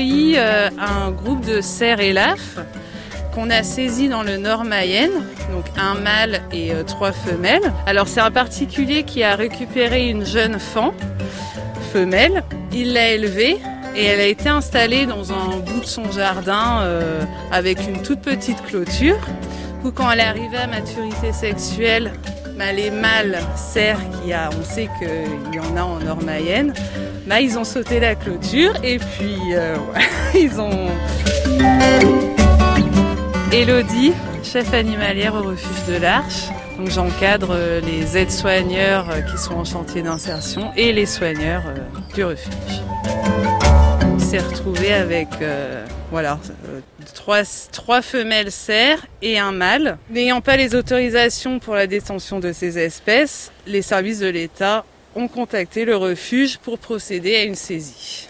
euh, un groupe de cerfs et qu'on a saisi dans le nord Mayenne, donc un mâle et euh, trois femelles. Alors c'est un particulier qui a récupéré une jeune fan femelle, il l'a élevée et elle a été installée dans un bout de son jardin euh, avec une toute petite clôture. Où quand elle est arrivée à maturité sexuelle, bah, les mâles cerfs, qui a, on sait qu'il y en a en nord Mayenne, ils ont sauté la clôture et puis euh, ils ont Elodie, chef animalière au refuge de l'Arche. Donc j'encadre euh, les aides-soigneurs euh, qui sont en chantier d'insertion et les soigneurs du refuge. On s'est retrouvé avec voilà, trois, trois femelles cerfs et un mâle. N'ayant pas les autorisations pour la détention de ces espèces, les services de l'État ont contacté le refuge pour procéder à une saisie.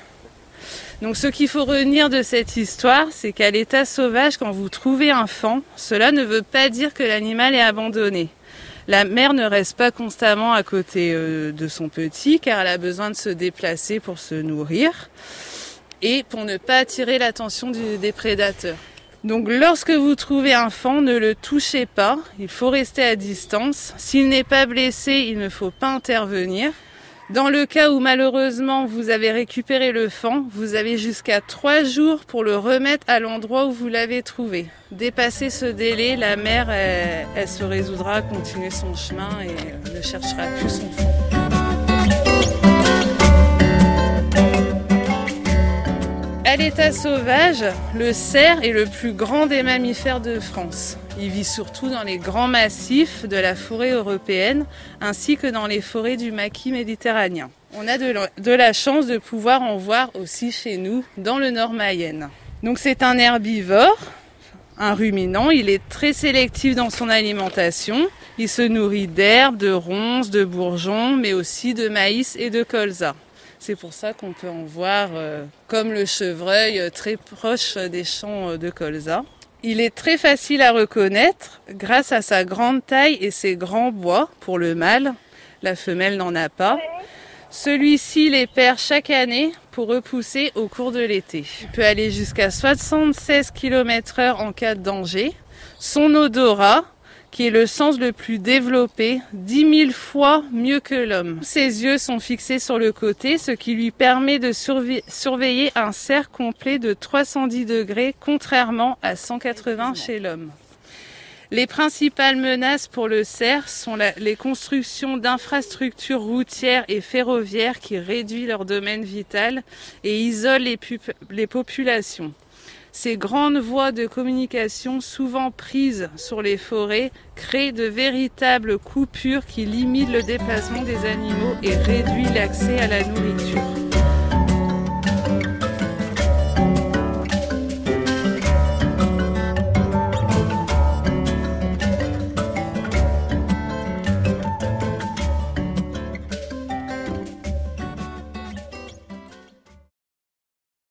Donc ce qu'il faut retenir de cette histoire, c'est qu'à l'état sauvage, quand vous trouvez un fan, cela ne veut pas dire que l'animal est abandonné. La mère ne reste pas constamment à côté euh, de son petit car elle a besoin de se déplacer pour se nourrir et pour ne pas attirer l'attention des prédateurs. Donc lorsque vous trouvez un fan, ne le touchez pas, il faut rester à distance. S'il n'est pas blessé, il ne faut pas intervenir. Dans le cas où malheureusement vous avez récupéré le fan, vous avez jusqu'à trois jours pour le remettre à l'endroit où vous l'avez trouvé. Dépasser ce délai, la mère, elle, se résoudra à continuer son chemin et ne cherchera plus son fan. L'état sauvage, le cerf est le plus grand des mammifères de France. Il vit surtout dans les grands massifs de la forêt européenne ainsi que dans les forêts du maquis méditerranéen. On a de la chance de pouvoir en voir aussi chez nous dans le nord Mayenne. Donc c'est un herbivore, un ruminant, il est très sélectif dans son alimentation. Il se nourrit d'herbes, de ronces, de bourgeons, mais aussi de maïs et de colza. C'est pour ça qu'on peut en voir, euh, comme le chevreuil, euh, très proche des champs euh, de colza. Il est très facile à reconnaître grâce à sa grande taille et ses grands bois pour le mâle. La femelle n'en a pas. Celui-ci les perd chaque année pour repousser au cours de l'été. Il peut aller jusqu'à 76 km h en cas de danger. Son odorat, qui est le sens le plus développé, dix mille fois mieux que l'homme. Ses yeux sont fixés sur le côté, ce qui lui permet de surveiller un cercle complet de 310 degrés, contrairement à 180 chez l'homme. Les principales menaces pour le cerf sont les constructions d'infrastructures routières et ferroviaires qui réduisent leur domaine vital et isolent les populations. Ces grandes voies de communication, souvent prises sur les forêts, créent de véritables coupures qui limitent le déplacement des animaux et réduisent l'accès à la nourriture.